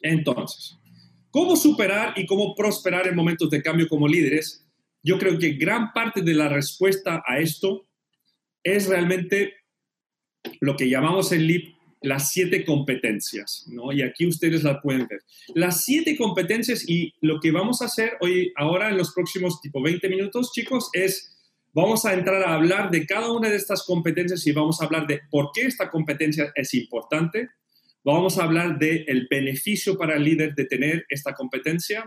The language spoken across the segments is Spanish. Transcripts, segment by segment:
Entonces, ¿cómo superar y cómo prosperar en momentos de cambio como líderes? Yo creo que gran parte de la respuesta a esto es realmente lo que llamamos en LIP las siete competencias, ¿no? Y aquí ustedes la pueden ver. Las siete competencias y lo que vamos a hacer hoy, ahora en los próximos tipo 20 minutos, chicos, es vamos a entrar a hablar de cada una de estas competencias y vamos a hablar de por qué esta competencia es importante. Vamos a hablar del el beneficio para el líder de tener esta competencia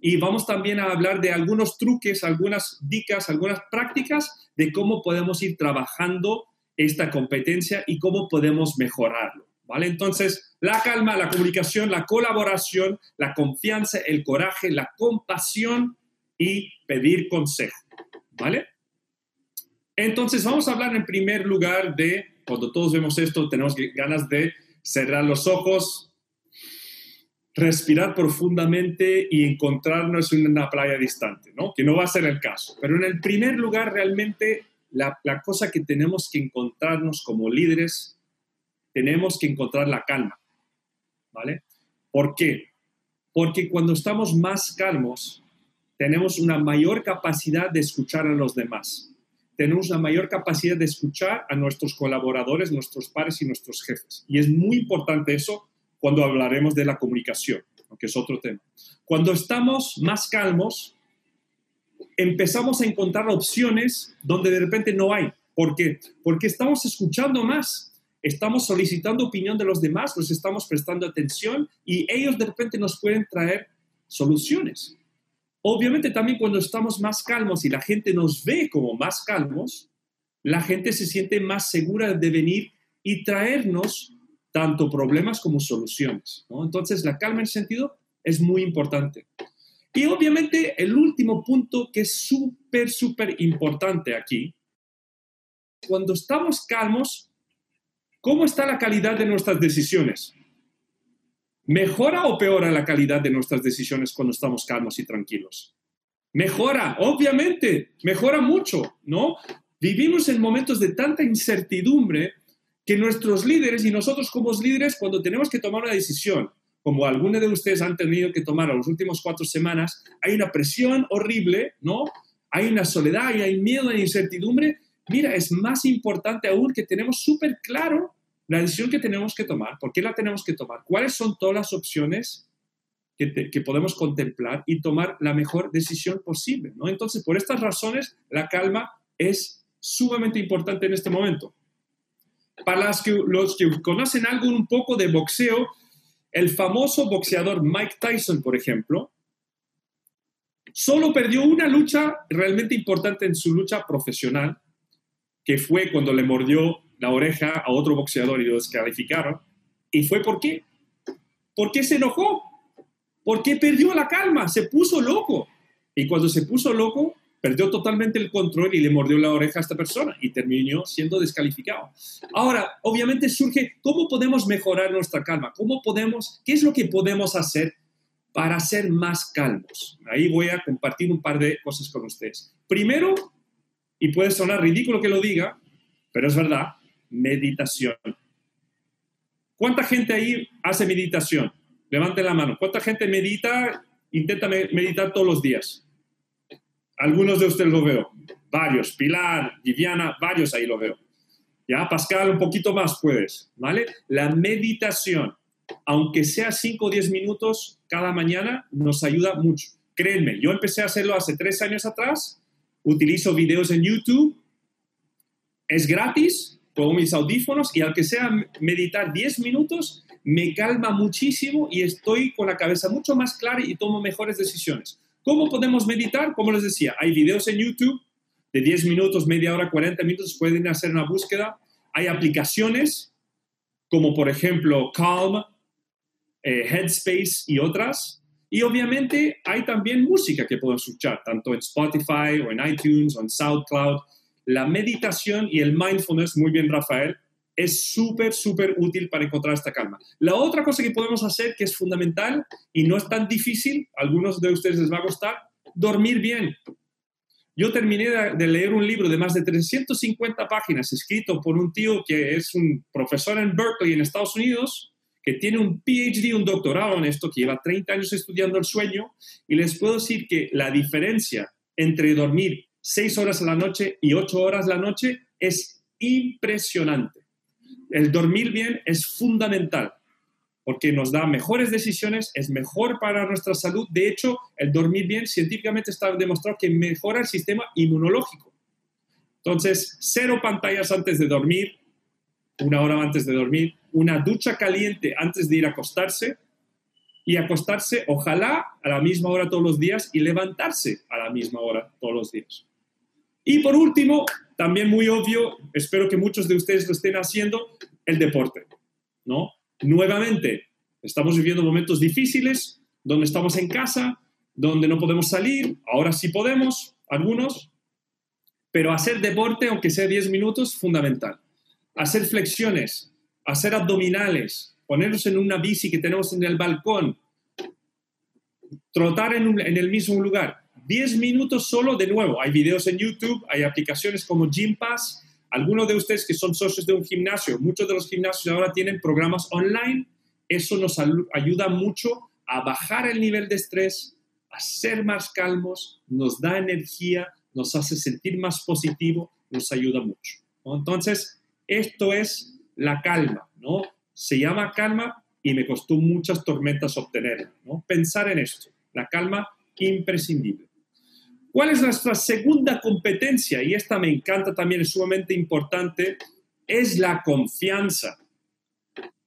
y vamos también a hablar de algunos truques, algunas dicas, algunas prácticas de cómo podemos ir trabajando esta competencia y cómo podemos mejorarlo. ¿Vale? Entonces, la calma, la comunicación, la colaboración, la confianza, el coraje, la compasión y pedir consejo. ¿Vale? Entonces, vamos a hablar en primer lugar de, cuando todos vemos esto, tenemos ganas de cerrar los ojos, respirar profundamente y encontrarnos en una playa distante, ¿no? Que no va a ser el caso. Pero en el primer lugar, realmente la, cosa que tenemos que encontrarnos como líderes, tenemos que encontrar la calma, ¿vale? ¿Por qué? Porque cuando estamos más calmos, tenemos una mayor capacidad de escuchar a los demás. Tenemos una mayor capacidad de escuchar a nuestros colaboradores, nuestros pares y nuestros jefes. Y es muy importante eso cuando hablaremos de la comunicación, que es otro tema. Cuando estamos más calmos, empezamos a encontrar opciones donde de repente no hay. ¿Por qué? Porque estamos escuchando más, estamos solicitando opinión de los demás, los estamos prestando atención y ellos de repente nos pueden traer soluciones. Obviamente también cuando estamos más calmos y la gente nos ve como más calmos, la gente se siente más segura de venir y traernos tanto problemas como soluciones. Entonces la calma en sentido es muy importante. Y obviamente el último punto que es súper, súper importante aquí, cuando estamos calmos, ¿cómo está la calidad de nuestras decisiones? ¿Mejora o peora la calidad de nuestras decisiones cuando estamos calmos y tranquilos? Mejora, obviamente, mejora mucho, ¿no? Vivimos en momentos de tanta incertidumbre que nuestros líderes y nosotros como líderes, cuando tenemos que tomar una decisión, como algunos de ustedes han tenido que tomar en las últimas cuatro semanas, hay una presión horrible, ¿no? Hay una soledad y hay miedo e incertidumbre. Mira, es más importante aún que tenemos súper claro la decisión que tenemos que tomar, por qué la tenemos que tomar, cuáles son todas las opciones que, podemos contemplar y tomar la mejor decisión posible. ¿no? Entonces, por estas razones, la calma es sumamente importante en este momento. Para los que conocen algo un poco de boxeo, el famoso boxeador Mike Tyson, por ejemplo, solo perdió una lucha realmente importante en su lucha profesional, que fue cuando le mordió la oreja a otro boxeador y lo descalificaron. ¿Y fue por qué? Porque se enojó, porque perdió la calma, se puso loco. Y cuando se puso loco, perdió totalmente el control y le mordió la oreja a esta persona y terminó siendo descalificado. Ahora, obviamente surge, ¿cómo podemos mejorar nuestra calma? ¿Cómo podemos, qué es lo que podemos hacer para ser más calmos? Ahí voy a compartir un par de cosas con ustedes. Primero, y puede sonar ridículo que lo diga, pero es verdad, meditación. ¿Cuánta gente ahí hace meditación? Levante la mano. ¿Cuánta gente medita, intenta meditar todos los días? Algunos de ustedes lo veo, varios, Pilar, Viviana, varios ahí lo veo. Ya, Pascal, un poquito más puedes, ¿vale? La meditación, aunque sea 5 o 10 minutos cada mañana, nos ayuda mucho. Créanme, yo empecé a hacerlo hace tres años atrás, utilizo videos en YouTube, es gratis, pongo mis audífonos y aunque sea meditar 10 minutos, me calma muchísimo y estoy con la cabeza mucho más clara y tomo mejores decisiones. ¿Cómo podemos meditar? Como les decía, hay videos en YouTube de 10 minutos, media hora, 40 minutos, pueden hacer una búsqueda. Hay aplicaciones como por ejemplo Calm, eh, Headspace y otras. Y obviamente hay también música que pueden escuchar, tanto en Spotify o en iTunes o en SoundCloud. La meditación y el mindfulness, muy bien Rafael, es súper, súper útil para encontrar esta calma. La otra cosa que podemos hacer, que es fundamental y no es tan difícil, algunos de ustedes les va a costar, dormir bien. Yo terminé de leer un libro de más de 350 páginas escrito por un tío que es un profesor en Berkeley, en Estados Unidos, que tiene un PhD, un doctorado en esto, que lleva 30 años estudiando el sueño, y les puedo decir que la diferencia entre dormir 6 horas a la noche y 8 horas la noche es impresionante. El dormir bien es fundamental porque nos da mejores decisiones, es mejor para nuestra salud. De hecho, el dormir bien científicamente está demostrado que mejora el sistema inmunológico. Entonces, cero pantallas antes de dormir, una hora antes de dormir, una ducha caliente antes de ir a acostarse y acostarse, ojalá, a la misma hora todos los días y levantarse a la misma hora todos los días. Y por último, también muy obvio, espero que muchos de ustedes lo estén haciendo, el deporte, ¿no? Nuevamente, estamos viviendo momentos difíciles, donde estamos en casa, donde no podemos salir, ahora sí podemos, algunos, pero hacer deporte, aunque sea 10 minutos, fundamental. Hacer flexiones, hacer abdominales, ponernos en una bici que tenemos en el balcón, trotar en, en el mismo lugar. 10 minutos solo de nuevo. Hay videos en YouTube, hay aplicaciones como Gympass, algunos de ustedes que son socios de un gimnasio, muchos de los gimnasios ahora tienen programas online, eso nos ayuda mucho a bajar el nivel de estrés, a ser más calmos, nos da energía, nos hace sentir más positivo, nos ayuda mucho. Entonces, esto es la calma, ¿no? Se llama calma y me costó muchas tormentas obtenerla, ¿no? Pensar en esto, la calma imprescindible. ¿Cuál es nuestra segunda competencia? Y esta me encanta también, es sumamente importante, es la confianza.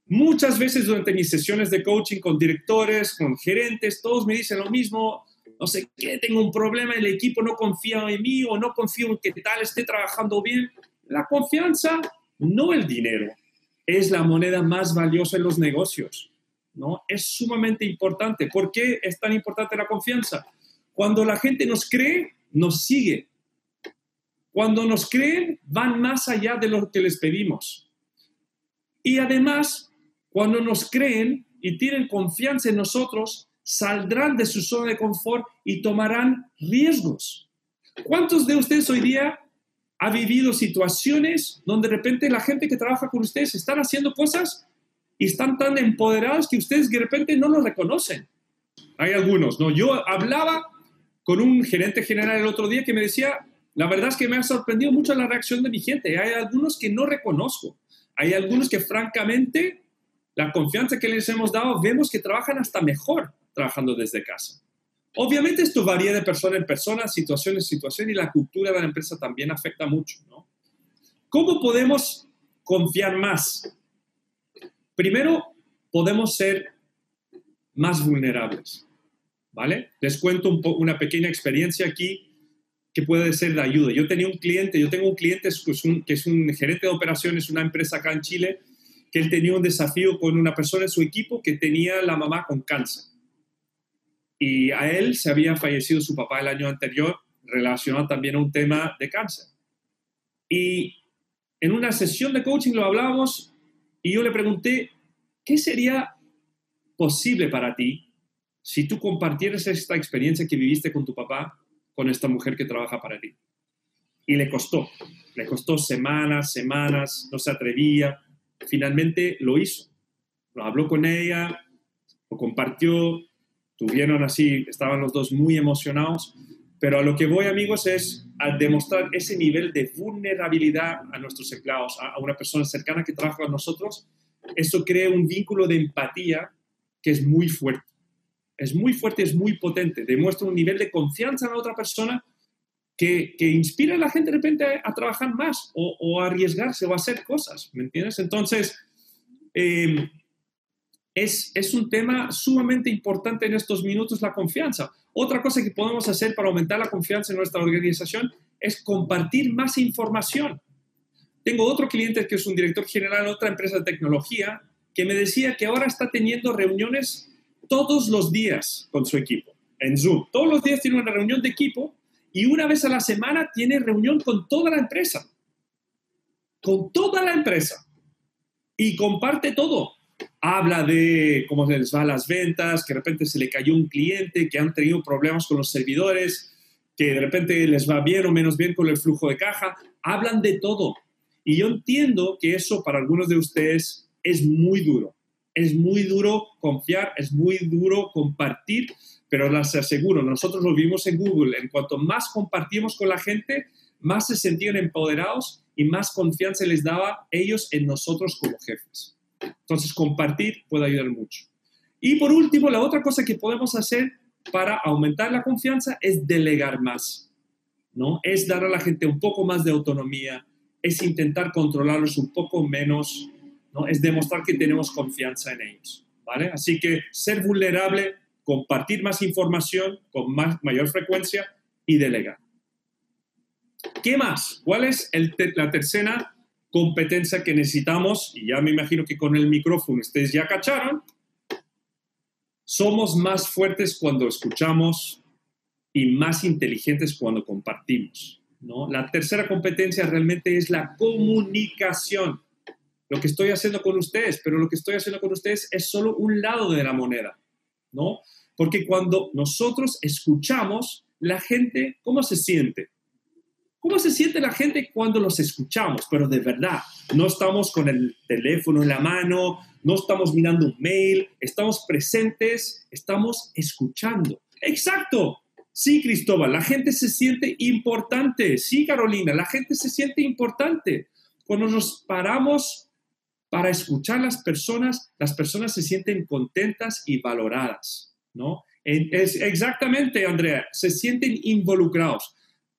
Muchas veces durante mis sesiones de coaching con directores, con gerentes, todos me dicen lo mismo, no sé qué, tengo un problema, el equipo no confía en mí o no confío en que tal esté trabajando bien. La confianza, no el dinero, es la moneda más valiosa en los negocios. ¿no? Es sumamente importante. ¿Por qué es tan importante la confianza? Cuando la gente nos cree, nos sigue. Cuando nos creen, van más allá de lo que les pedimos. Y además, cuando nos creen y tienen confianza en nosotros, saldrán de su zona de confort y tomarán riesgos. ¿Cuántos de ustedes hoy día ha vivido situaciones donde de repente la gente que trabaja con ustedes están haciendo cosas y están tan empoderados que ustedes de repente no lo reconocen? Hay algunos, ¿no? Yo hablaba con un gerente general el otro día que me decía, la verdad es que me ha sorprendido mucho la reacción de mi gente. Hay algunos que no reconozco. Hay algunos que francamente la confianza que les hemos dado, vemos que trabajan hasta mejor trabajando desde casa. Obviamente esto varía de persona en persona, situación en situación y la cultura de la empresa también afecta mucho. ¿Cómo podemos confiar más? Primero, podemos ser más vulnerables. ¿Vale? Les cuento una pequeña experiencia aquí que puede ser de ayuda. Yo tenía un cliente, yo tengo un cliente que es un gerente de operaciones, una empresa acá en Chile, que él tenía un desafío con una persona en su equipo que tenía la mamá con cáncer. Y a él se había fallecido su papá el año anterior, relacionado también a un tema de cáncer. Y en una sesión de coaching lo hablábamos y yo le pregunté, ¿qué sería posible para ti si tú compartieras esta experiencia que viviste con tu papá con esta mujer que trabaja para ti. Y le costó, le costó semanas, semanas, no se atrevía, finalmente lo hizo. Lo habló con ella, lo compartió, tuvieron así, estaban los dos muy emocionados, pero a lo que voy amigos es a demostrar ese nivel de vulnerabilidad a nuestros empleados, a una persona cercana que trabaja con nosotros, eso crea un vínculo de empatía que es muy fuerte es muy fuerte, es muy potente, demuestra un nivel de confianza en la otra persona que, inspira a la gente de repente a, trabajar más o, a arriesgarse o a hacer cosas, ¿me entiendes? Entonces, em, es, es un tema sumamente importante en estos minutos, la confianza. Otra cosa que podemos hacer para aumentar la confianza en nuestra organización es compartir más información. Tengo otro cliente que es un director general de otra empresa de tecnología que me decía que ahora está teniendo reuniones todos los días con su equipo, en Zoom. Todos los días tiene una reunión de equipo y una vez a la semana tiene reunión con toda la empresa. Con toda la empresa. Y comparte todo. Habla de cómo se les va las ventas, que de repente se le cayó un cliente, que han tenido problemas con los servidores, que de repente les va bien o menos bien con el flujo de caja. Hablan de todo. Y yo entiendo que eso para algunos de ustedes es muy duro es muy duro confiar, es muy duro compartir, pero les aseguro, nosotros lo vimos en Google, en cuanto más compartimos con la gente, más se sentían empoderados y más confianza les daba ellos en nosotros como jefes. Entonces, compartir puede ayudar mucho. Y por último, la otra cosa que podemos hacer para aumentar la confianza es delegar más, ¿no? Es dar a la gente un poco más de autonomía, es intentar controlarlos un poco menos, ¿no? Es demostrar que tenemos confianza en ellos, ¿vale? Así que ser vulnerable, compartir más información con más, mayor frecuencia y delegar. ¿Qué más? ¿Cuál es la tercera competencia que necesitamos? Y ya me imagino que con el micrófono ustedes ya cacharon. Somos más fuertes cuando escuchamos y más inteligentes cuando compartimos. ¿no? La tercera competencia realmente es la comunicación. Lo que estoy haciendo con ustedes, pero lo que estoy haciendo con ustedes es solo un lado de la moneda, ¿no? Porque cuando nosotros escuchamos, la gente, ¿cómo se siente? ¿Cómo se siente la gente cuando los escuchamos? Pero de verdad, no estamos con el teléfono en la mano, no estamos mirando un mail, estamos presentes, estamos escuchando. Exacto. Sí, Cristóbal, la gente se siente importante. Sí, Carolina, la gente se siente importante. Cuando nos paramos para escuchar a las personas, las personas se sienten contentas y valoradas, ¿no? Exactamente, Andrea, se sienten involucrados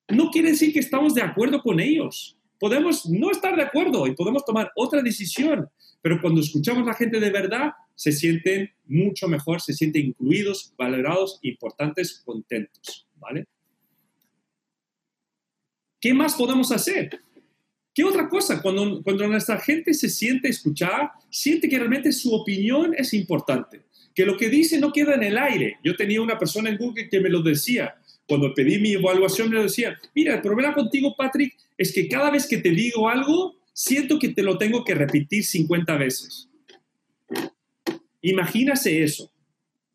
no quiere decir que estamos de acuerdo con ellos. Podemos no estar de acuerdo y podemos tomar otra decisión, pero cuando escuchamos a la gente de verdad, se sienten mucho mejor, se sienten incluidos, valorados, importantes, contentos, ¿vale? ¿Qué más podemos hacer? ¿Qué otra cosa? Cuando, cuando nuestra gente se siente escuchada, siente que realmente su opinión es importante, que lo que dice no queda en el aire. Yo tenía una persona en Google que me lo decía, cuando pedí mi evaluación me decía, mira, el problema contigo, Patrick, es que cada vez que te digo algo, siento que te lo tengo que repetir 50 veces. Imagínase eso.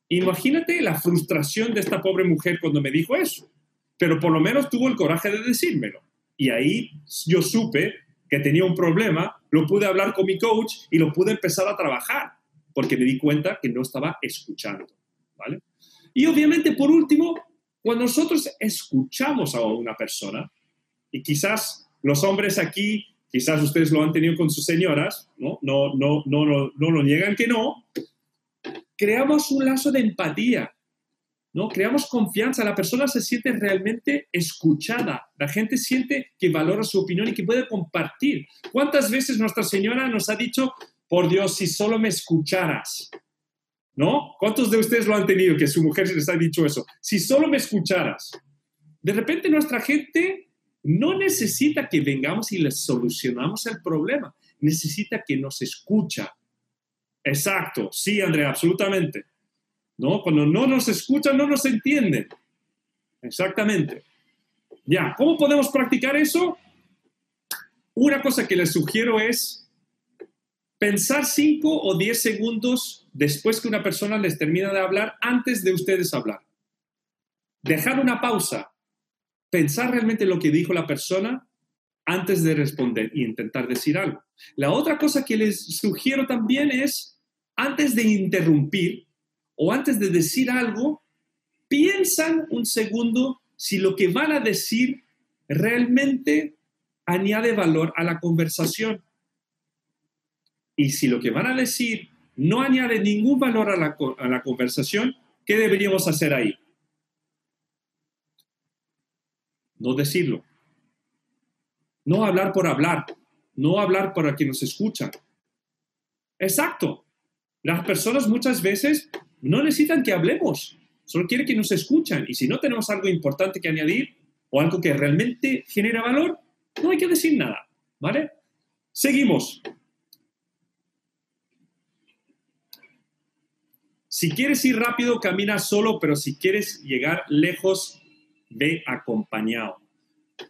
Imagínate la frustración de esta pobre mujer cuando me dijo eso. Pero por lo menos tuvo el coraje de decírmelo. Y ahí yo supe que tenía un problema, lo pude hablar con mi coach y lo pude empezar a trabajar, porque me di cuenta que no estaba escuchando. ¿vale? Y obviamente, por último, cuando nosotros escuchamos a una persona, y quizás los hombres aquí, quizás ustedes lo han tenido con sus señoras, ¿no? No, no, no, no, no lo niegan que no, creamos un lazo de empatía, ¿no? Creamos confianza, la persona se siente realmente escuchada, la gente siente que valora su opinión y que puede compartir. ¿Cuántas veces Nuestra Señora nos ha dicho, por Dios, si solo me escucharas? ¿No? ¿Cuántos de ustedes lo han tenido que su mujer les ha dicho eso? Si solo me escucharas. De repente nuestra gente no necesita que vengamos y les solucionamos el problema, necesita que nos escucha. Exacto, sí, Andrea, absolutamente. ¿No? Cuando no nos escuchan, no nos entienden. Exactamente. Ya, ¿cómo podemos practicar eso? Una cosa que les sugiero es pensar 5 o 10 segundos después que una persona les termina de hablar antes de ustedes hablar. Dejar una pausa, pensar realmente lo que dijo la persona antes de responder y intentar decir algo. La otra cosa que les sugiero también es, antes de interrumpir o antes de decir algo, piensan un segundo si lo que van a decir realmente añade valor a la conversación. Y si lo que van a decir no añade ningún valor a la, conversación, ¿qué deberíamos hacer ahí? No decirlo. No hablar por hablar. No hablar para que nos escuchan. Exacto. Las personas muchas veces no necesitan que hablemos, solo quieren que nos escuchan. Y si no tenemos algo importante que añadir o algo que realmente genera valor, no hay que decir nada. ¿Vale? Seguimos. Si quieres ir rápido, camina solo, pero si quieres llegar lejos, ve acompañado.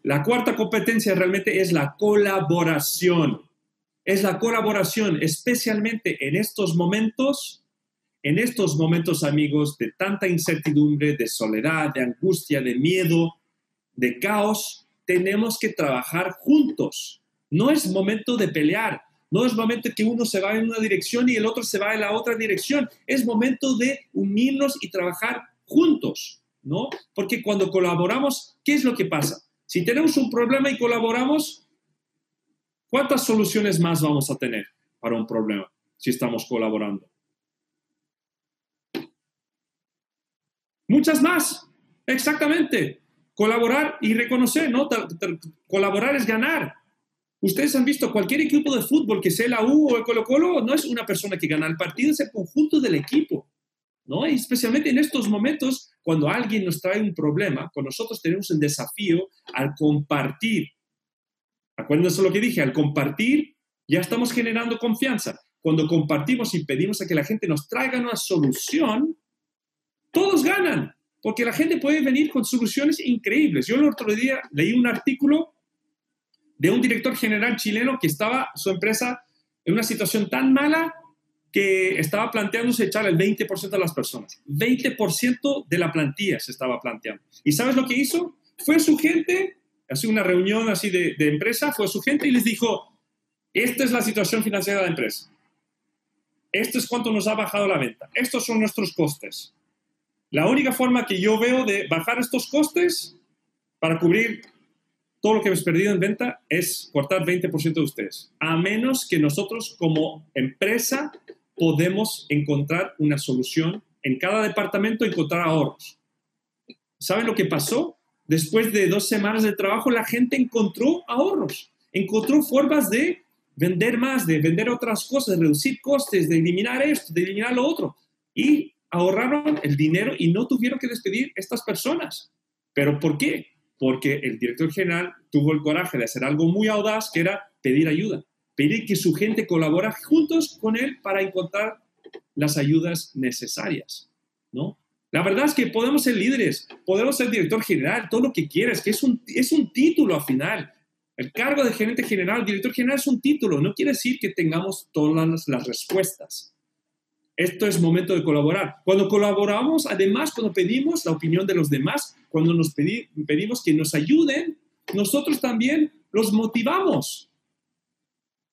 La cuarta competencia realmente es la colaboración. Es la colaboración, especialmente en estos momentos, en estos momentos, amigos, de tanta incertidumbre, de soledad, de angustia, de miedo, de caos, tenemos que trabajar juntos. No es momento de pelear, No es momento que uno se va en una dirección y el otro se va en la otra dirección. Es momento de unirnos y trabajar juntos, ¿no? Porque cuando colaboramos, ¿qué es lo que pasa? Si tenemos un problema y colaboramos, ¿cuántas soluciones más vamos a tener para un problema si estamos colaborando? Muchas más, exactamente. Colaborar y reconocer, ¿no? Colaborar es ganar. Ustedes han visto cualquier equipo de fútbol, que sea la U o el Colo Colo, no es una persona que gana, el partido es el conjunto del equipo, ¿no? Y especialmente en estos momentos, cuando alguien nos trae un problema, con nosotros tenemos el desafío al compartir. Acuérdense lo que dije, al compartir ya estamos generando confianza. Cuando compartimos y pedimos a que la gente nos traiga una solución, todos ganan, porque la gente puede venir con soluciones increíbles. Yo el otro día leí un artículo de un director general chileno que estaba su empresa en una situación tan mala que estaba planteándose echar el 20% de las personas. 20% de la plantilla se estaba planteando. ¿Y sabes lo que hizo? Fue su gente, hace una reunión así de, de empresa, fue su gente y les dijo, esta es la situación financiera de la empresa. Esto es cuánto nos ha bajado la venta. Estos son nuestros costes. La única forma que yo veo de bajar estos costes para cubrir todo lo que hemos perdido en venta es cortar 20% de ustedes, a menos que nosotros como empresa podemos encontrar una solución en cada departamento, encontrar ahorros. ¿Saben lo que pasó? Después de dos semanas de trabajo, la gente encontró ahorros, encontró formas de vender más, de vender otras cosas, de reducir costes, de eliminar esto, de eliminar lo otro. Y ahorraron el dinero y no tuvieron que despedir estas personas. ¿Pero por qué? Porque el director general tuvo el coraje de hacer algo muy audaz, que era pedir ayuda, pedir que su gente colabora juntos con él para encontrar las ayudas necesarias, ¿no? La verdad es que podemos ser líderes, podemos ser director general, todo lo que quieras, que es un, es un título al final. El cargo de gerente general, director general es un título, no quiere decir que tengamos todas las respuestas esto es momento de colaborar. Cuando colaboramos, además, cuando pedimos la opinión de los demás, cuando nos pedimos que nos ayuden, nosotros también los motivamos.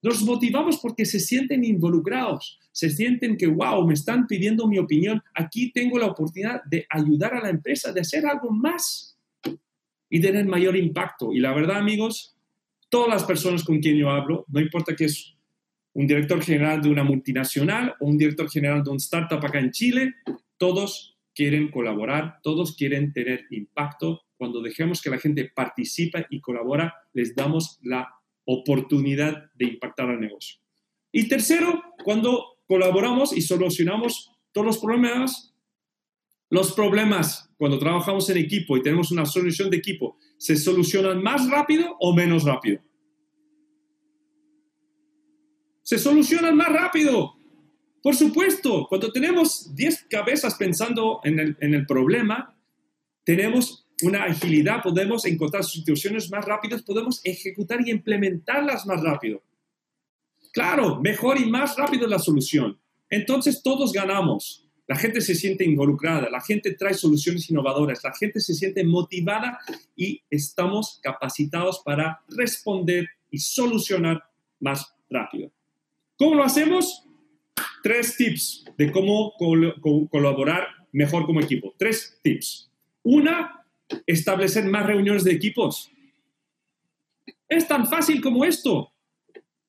Los motivamos porque se sienten involucrados, se sienten que, wow, me están pidiendo mi opinión, aquí tengo la oportunidad de ayudar a la empresa, de hacer algo más y tener mayor impacto. Y la verdad, amigos, todas las personas con quien yo hablo, no importa qué es un director general de una multinacional o un director general de un startup acá en Chile, todos quieren colaborar, todos quieren tener impacto. Cuando dejemos que la gente participe y colabora, les damos la oportunidad de impactar al negocio. Y tercero, cuando colaboramos y solucionamos todos los problemas, los problemas cuando trabajamos en equipo y tenemos una solución de equipo, ¿se solucionan más rápido o menos rápido? Se solucionan más rápido. Por supuesto, cuando tenemos 10 cabezas pensando en el, problema, tenemos una agilidad, podemos encontrar situaciones más rápidas, podemos ejecutar y implementarlas más rápido. Claro, mejor y más rápido la solución. Entonces todos ganamos. La gente se siente involucrada, la gente trae soluciones innovadoras, la gente se siente motivada y estamos capacitados para responder y solucionar más rápido. ¿Cómo lo hacemos? Tres tips de cómo colaborar mejor como equipo. Tres tips. Una, establecer más reuniones de equipos. Es tan fácil como esto.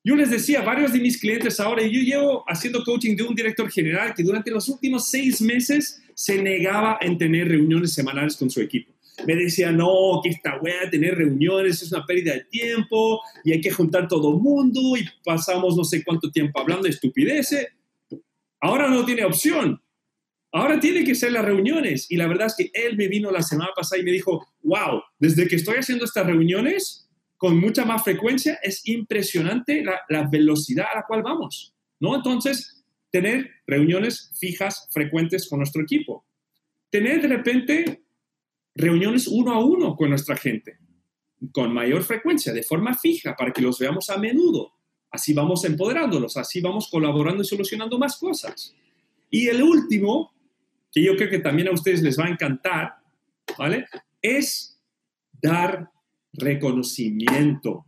Yo les decía, varios de mis clientes ahora, yo llevo haciendo coaching de un director general que durante los últimos seis meses se negaba en tener reuniones semanales con su equipo me decía, no, que esta wea, tener reuniones es una pérdida de tiempo y hay que juntar todo el mundo y pasamos no sé cuánto tiempo hablando de estupideces. Ahora no tiene opción. Ahora tiene que ser las reuniones. Y la verdad es que él me vino la semana pasada y me dijo, wow, desde que estoy haciendo estas reuniones con mucha más frecuencia, es impresionante la, la velocidad a la cual vamos. ¿no? Entonces, tener reuniones fijas, frecuentes con nuestro equipo. Tener de repente reuniones uno a uno con nuestra gente, con mayor frecuencia, de forma fija, para que los veamos a menudo. Así vamos empoderándolos, así vamos colaborando y solucionando más cosas. Y el último, que yo creo que también a ustedes les va a encantar, ¿vale? Es dar reconocimiento.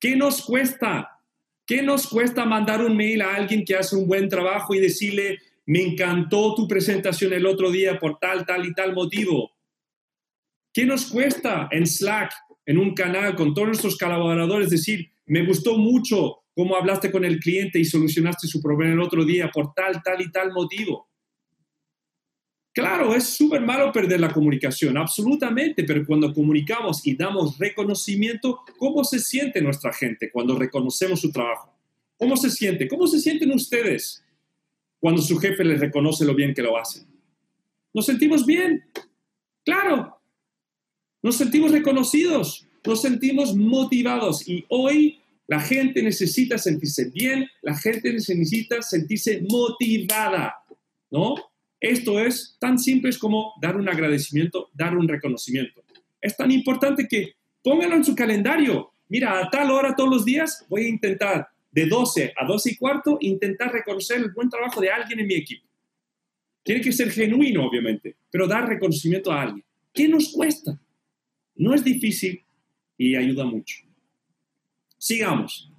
¿Qué nos cuesta? ¿Qué nos cuesta mandar un mail a alguien que hace un buen trabajo y decirle, me encantó tu presentación el otro día por tal, tal y tal motivo? ¿Qué nos cuesta en Slack, en un canal con todos nuestros colaboradores, decir, me gustó mucho cómo hablaste con el cliente y solucionaste su problema el otro día por tal, tal y tal motivo? Claro, es súper malo perder la comunicación, absolutamente, pero cuando comunicamos y damos reconocimiento, ¿cómo se siente nuestra gente cuando reconocemos su trabajo? ¿Cómo se siente? ¿Cómo se sienten ustedes cuando su jefe les reconoce lo bien que lo hacen? ¿Nos sentimos bien? Claro. Nos sentimos reconocidos, nos sentimos motivados y hoy la gente necesita sentirse bien, la gente necesita sentirse motivada, ¿no? Esto es tan simple como dar un agradecimiento, dar un reconocimiento. Es tan importante que pónganlo en su calendario. Mira, a tal hora todos los días voy a intentar de 12 a 12 y cuarto, intentar reconocer el buen trabajo de alguien en mi equipo. Tiene que ser genuino, obviamente, pero dar reconocimiento a alguien. ¿Qué nos cuesta? No es difícil y ayuda mucho. Sigamos.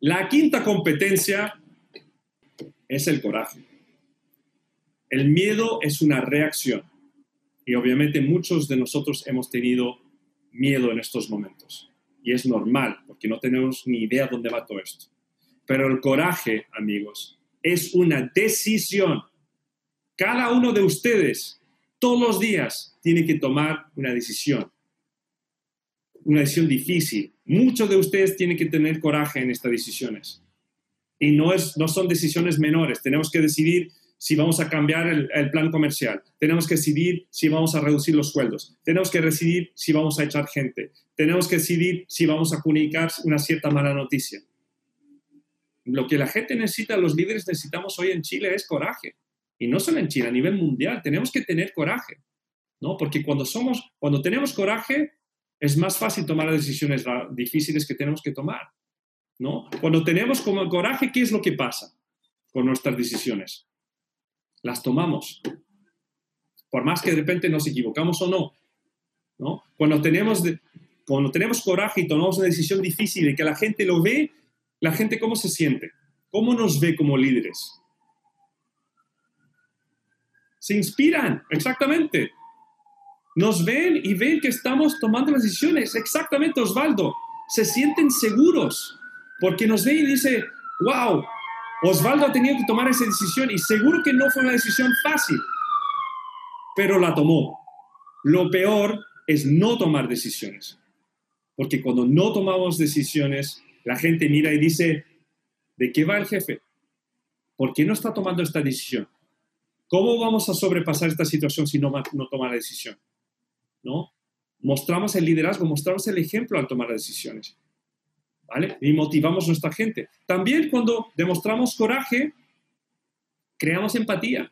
La quinta competencia es el coraje. El miedo es una reacción y obviamente muchos de nosotros hemos tenido miedo en estos momentos y es normal porque no tenemos ni idea dónde va todo esto. Pero el coraje, amigos, es una decisión. Cada uno de ustedes todos los días tiene que tomar una decisión. Una decisión difícil. Muchos de ustedes tienen que tener coraje en estas decisiones. Y no, es, no son decisiones menores. Tenemos que decidir si vamos a cambiar el, plan comercial, tenemos que decidir si vamos a reducir los sueldos, tenemos que decidir si vamos a echar gente, tenemos que decidir si vamos a comunicar una cierta mala noticia. Lo que la gente necesita, los líderes necesitamos hoy en Chile es coraje. Y no solo en Chile, a nivel mundial, tenemos que tener coraje, ¿no? Porque cuando somos, cuando tenemos coraje, es más fácil tomar las decisiones difíciles que tenemos que tomar, ¿no? Cuando tenemos como coraje, ¿qué es lo que pasa con nuestras decisiones? las tomamos. Por más que de repente nos equivocamos o no. ¿no? Cuando, tenemos cuando tenemos coraje y tomamos una decisión difícil y que la gente lo ve, la gente cómo se siente, cómo nos ve como líderes. Se inspiran, exactamente. Nos ven y ven que estamos tomando las decisiones. Exactamente, Osvaldo. Se sienten seguros porque nos ven y dice, wow, Osvaldo ha tenido que tomar esa decisión y seguro que no fue una decisión fácil, pero la tomó. Lo peor es no tomar decisiones, porque cuando no tomamos decisiones, la gente mira y dice, ¿de qué va el jefe? ¿Por qué no está tomando esta decisión? ¿Cómo vamos a sobrepasar esta situación si no, no toma la decisión? ¿No? Mostramos el liderazgo, mostramos el ejemplo al tomar las decisiones. Y motivamos a nuestra gente. También cuando demostramos coraje, creamos empatía.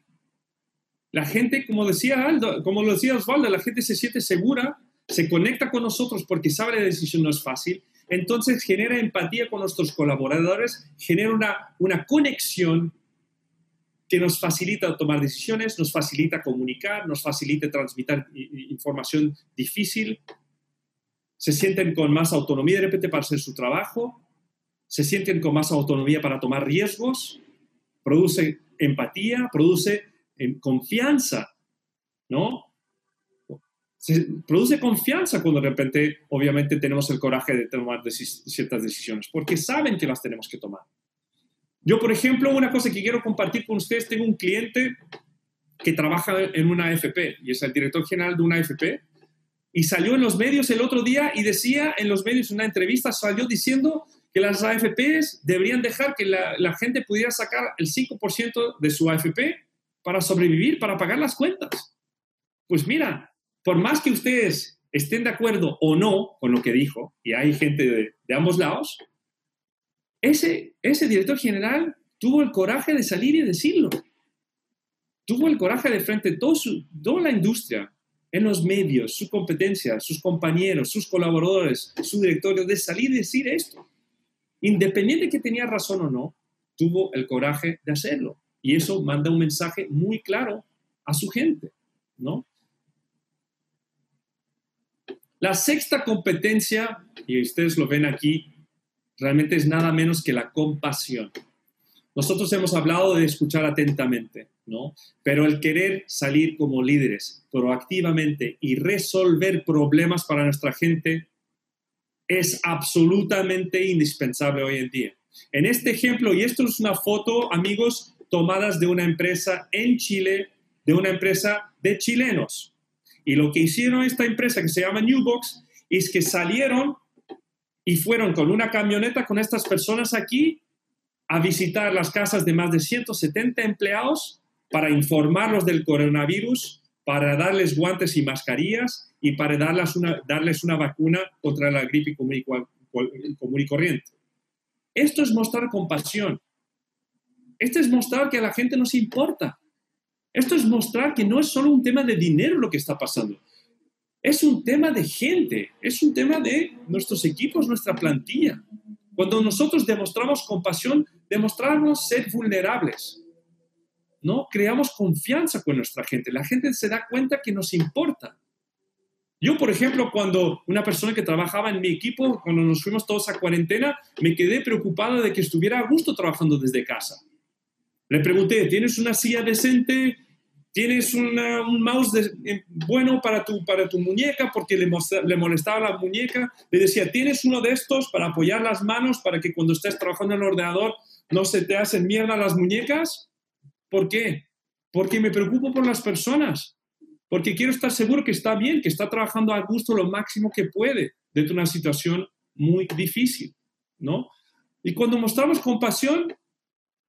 La gente, como decía Aldo, como lo decía Osvaldo, la gente se siente segura, se conecta con nosotros porque sabe la decisión no es fácil, entonces genera empatía con nuestros colaboradores, genera una, una conexión que nos facilita tomar decisiones, nos facilita comunicar, nos facilita transmitir información difícil, se sienten con más autonomía de repente para hacer su trabajo, se sienten con más autonomía para tomar riesgos, produce empatía, produce eh, confianza, ¿no? Se produce confianza cuando de repente, obviamente, tenemos el coraje de tomar ciertas decisiones, porque saben que las tenemos que tomar. Yo, por ejemplo, una cosa que quiero compartir con ustedes, tengo un cliente que trabaja en una AFP y es el director general de una AFP y salió en los medios el otro día y decía en los medios, una entrevista, salió diciendo que las AFPs deberían dejar que la, gente pudiera sacar el 5% de su AFP para sobrevivir, para pagar las cuentas. Pues mira, por más que ustedes estén de acuerdo o no con lo que dijo, y hay gente de ambos lados, ese, ese director general tuvo el coraje de salir y decirlo. Tuvo el coraje de frente a todo toda la industria, en los medios, su competencia, sus compañeros, sus colaboradores, su directorio, de salir y decir esto. Independiente de que tenía razón o no, tuvo el coraje de hacerlo. Y eso manda un mensaje muy claro a su gente, ¿no? La sexta competencia, y ustedes lo ven aquí realmente es nada menos que la compasión. Nosotros hemos hablado de escuchar atentamente, ¿no? Pero el querer salir como líderes proactivamente y resolver problemas para nuestra gente es absolutamente indispensable hoy en día. En este ejemplo, y esto es una foto, amigos, tomadas de una empresa en Chile, de una empresa de chilenos. Y lo que hicieron esta empresa que se llama Newbox es que salieron y fueron con una camioneta con estas personas aquí a visitar las casas de más de 170 empleados para informarlos del coronavirus, para darles guantes y mascarillas y para darles una, darles una vacuna contra la gripe común y, corriente. Esto es mostrar compasión. Esto es mostrar que a la gente nos importa. Esto es mostrar que no es solo un tema de dinero lo que está pasando. Es un tema de gente, es un tema de nuestros equipos, nuestra plantilla. Cuando nosotros demostramos compasión, demostramos ser vulnerables. ¿No? Creamos confianza con nuestra gente. La gente se da cuenta que nos importa. Yo, por ejemplo, cuando una persona que trabajaba en mi equipo, cuando nos fuimos todos a cuarentena, me quedé preocupada de que estuviera a gusto trabajando desde casa. Le pregunté, ¿tienes una silla decente? ¿Tienes un mouse eh, bueno para tu, para tu muñeca porque le, le molestaba la muñeca? Le decía, ¿tienes uno de estos para apoyar las manos para que cuando estés trabajando en el ordenador no se te hacen mierda las muñecas? ¿Por qué? Porque me preocupo por las personas. Porque quiero estar seguro que está bien, que está trabajando a gusto lo máximo que puede dentro de una situación muy difícil, ¿no? Y cuando mostramos compasión,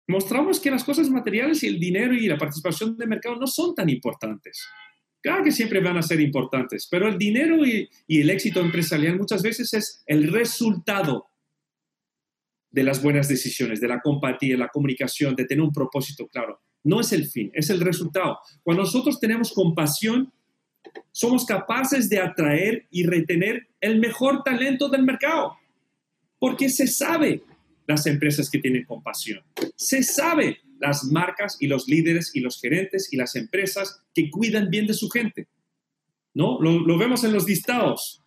mostramos que las cosas materiales y el dinero y la participación de mercado no son tan importantes. Claro que siempre van a ser importantes, pero el dinero y, el éxito empresarial muchas veces es el resultado de las buenas decisiones, de la compatía, la comunicación, de tener un propósito claro. No es el fin, es el resultado. Cuando nosotros tenemos compasión, somos capaces de atraer y retener el mejor talento del mercado, porque se sabe las empresas que tienen compasión. Se sabe las marcas y los líderes y los gerentes y las empresas que cuidan bien de su gente. ¿No? Lo, vemos en los listados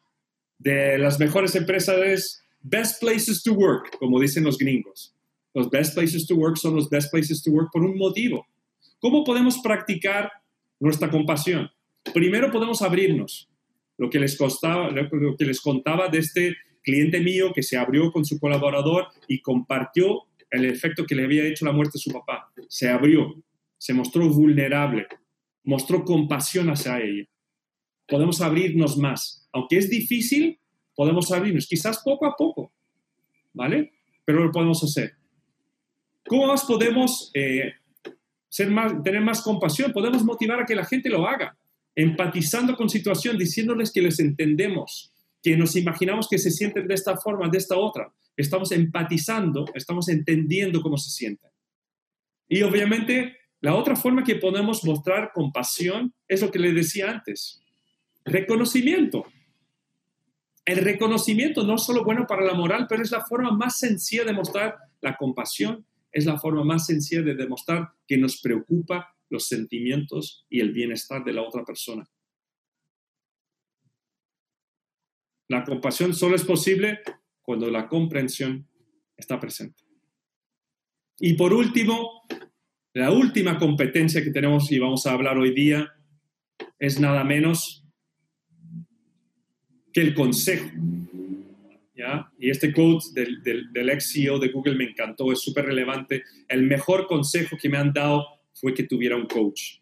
de las mejores empresas, best places to work, como dicen los gringos. Los best places to work son los best places to work por un motivo. ¿Cómo podemos practicar nuestra compasión? Primero podemos abrirnos. Lo que les, costaba, lo que les contaba de este cliente mío que se abrió con su colaborador y compartió el efecto que le había hecho la muerte de su papá. Se abrió, se mostró vulnerable, mostró compasión hacia ella. Podemos abrirnos más. Aunque es difícil, podemos abrirnos, quizás poco a poco, ¿vale? Pero lo podemos hacer. ¿Cómo más podemos eh, ser más, tener más compasión? Podemos motivar a que la gente lo haga, empatizando con situación, diciéndoles que les entendemos, que nos imaginamos que se sienten de esta forma, de esta otra. Estamos empatizando, estamos entendiendo cómo se sienten. Y obviamente la otra forma que podemos mostrar compasión es lo que le decía antes, reconocimiento. El reconocimiento no es solo bueno para la moral, pero es la forma más sencilla de mostrar la compasión, es la forma más sencilla de demostrar que nos preocupa los sentimientos y el bienestar de la otra persona. La compasión solo es posible cuando la comprensión está presente. Y por último, la última competencia que tenemos y vamos a hablar hoy día es nada menos que el consejo. Y este quote del ex CEO de Google me encantó, es súper relevante. El mejor consejo que me han dado fue que tuviera un coach.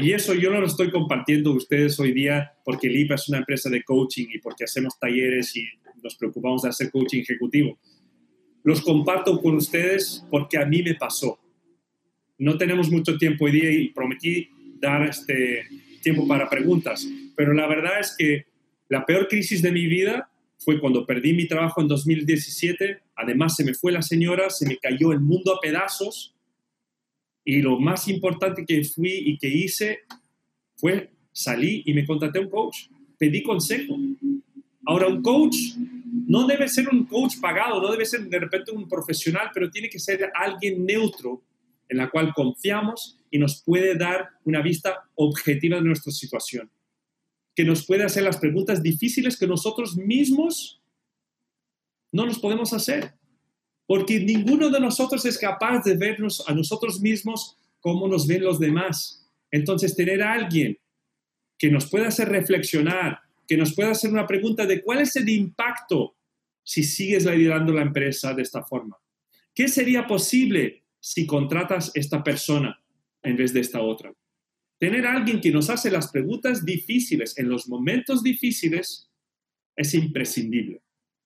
Y eso yo no lo estoy compartiendo ustedes hoy día porque LIPA es una empresa de coaching y porque hacemos talleres y nos preocupamos de hacer coaching ejecutivo. Los comparto con ustedes porque a mí me pasó. No tenemos mucho tiempo hoy día y prometí dar este tiempo para preguntas, pero la verdad es que la peor crisis de mi vida fue cuando perdí mi trabajo en 2017. Además, se me fue la señora, se me cayó el mundo a pedazos y lo más importante que fui y que hice fue salí y me contraté un coach. Pedí consejo. Ahora, un coach no debe ser un coach pagado, no debe ser de repente un profesional, pero tiene que ser alguien neutro en la cual confiamos y nos puede dar una vista objetiva de nuestra situación. Que nos puede hacer las preguntas difíciles que nosotros mismos no nos podemos hacer. Porque ninguno de nosotros es capaz de vernos a nosotros mismos como nos ven los demás. Entonces, tener a alguien que nos pueda hacer reflexionar, que nos pueda hacer una pregunta de cuál es el impacto si sigues liderando la empresa de esta forma. ¿Qué sería posible si contratas esta persona en vez de esta otra? Tener a alguien que nos hace las preguntas difíciles en los momentos difíciles es imprescindible.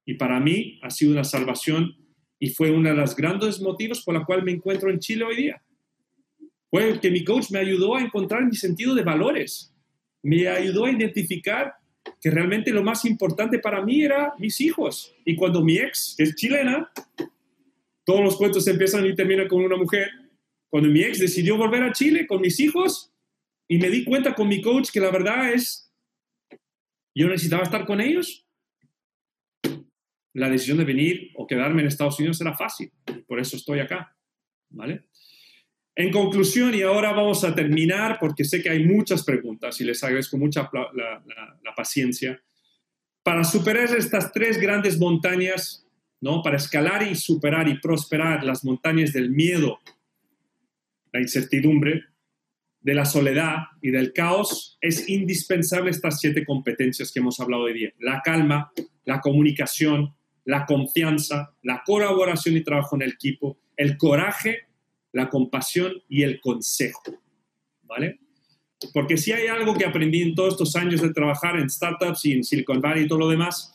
Y para mí ha sido una salvación y fue uno de los grandes motivos por la cual me encuentro en Chile hoy día. Fue que mi coach me ayudó a encontrar mi sentido de valores, me ayudó a identificar que realmente lo más importante para mí era mis hijos. Y cuando mi ex, que es chilena, todos los cuentos empiezan y terminan con una mujer, cuando mi ex decidió volver a Chile con mis hijos y me di cuenta con mi coach que la verdad es, yo necesitaba estar con ellos, la decisión de venir o quedarme en Estados Unidos era fácil. Por eso estoy acá. ¿Vale? En conclusión, y ahora vamos a terminar porque sé que hay muchas preguntas y les agradezco mucha la, paciencia. Para superar estas tres grandes montañas, ¿no? para escalar y superar y prosperar las montañas del miedo, la incertidumbre, de la soledad y del caos, es indispensable estas siete competencias que hemos hablado hoy día. La calma, la comunicación, la confianza, la colaboración y trabajo en el equipo, el coraje, la compasión y el consejo. ¿Vale? Porque si hay algo que aprendí en todos estos años de trabajar en startups y en Silicon Valley y todo lo demás,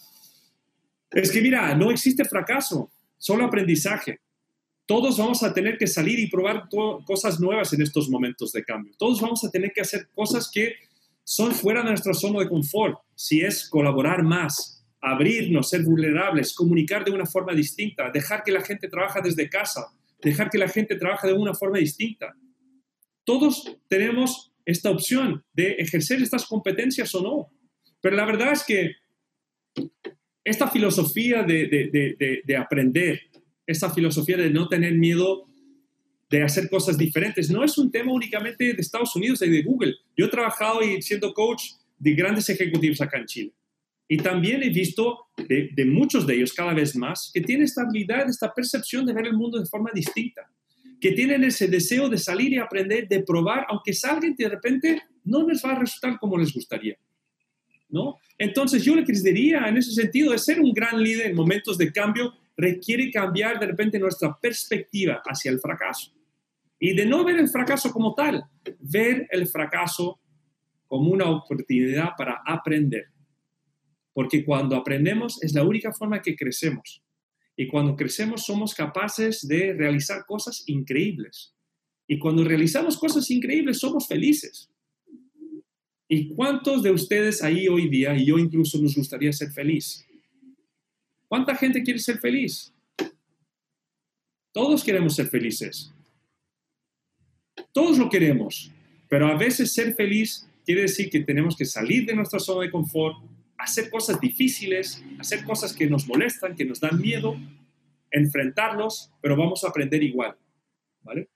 es que mira, no existe fracaso, solo aprendizaje. Todos vamos a tener que salir y probar cosas nuevas en estos momentos de cambio. Todos vamos a tener que hacer cosas que son fuera de nuestra zona de confort. Si es colaborar más, abrirnos, ser vulnerables, comunicar de una forma distinta, dejar que la gente trabaje desde casa, dejar que la gente trabaje de una forma distinta. Todos tenemos esta opción de ejercer estas competencias o no. Pero la verdad es que esta filosofía de, aprender, esta filosofía de no tener miedo de hacer cosas diferentes, no es un tema únicamente de Estados Unidos y de Google. Yo he trabajado y siendo coach de grandes ejecutivos acá en Chile. Y también he visto de, muchos de ellos cada vez más que tienen esta habilidad, esta percepción de ver el mundo de forma distinta, que tienen ese deseo de salir y aprender, de probar, aunque salgan de repente no les va a resultar como les gustaría. ¿no? Entonces yo le diría en ese sentido de ser un gran líder en momentos de cambio requiere cambiar de repente nuestra perspectiva hacia el fracaso. Y de no ver el fracaso como tal, ver el fracaso como una oportunidad para aprender porque cuando aprendemos es la única forma que crecemos. Y cuando crecemos somos capaces de realizar cosas increíbles. Y cuando realizamos cosas increíbles somos felices. ¿Y cuántos de ustedes ahí hoy día, y yo incluso nos gustaría ser feliz? ¿Cuánta gente quiere ser feliz? Todos queremos ser felices. Todos lo queremos. Pero a veces ser feliz quiere decir que tenemos que salir de nuestra zona de confort, hacer cosas difíciles, hacer cosas que nos molestan, que nos dan miedo, enfrentarlos, pero vamos a aprender igual, ¿vale?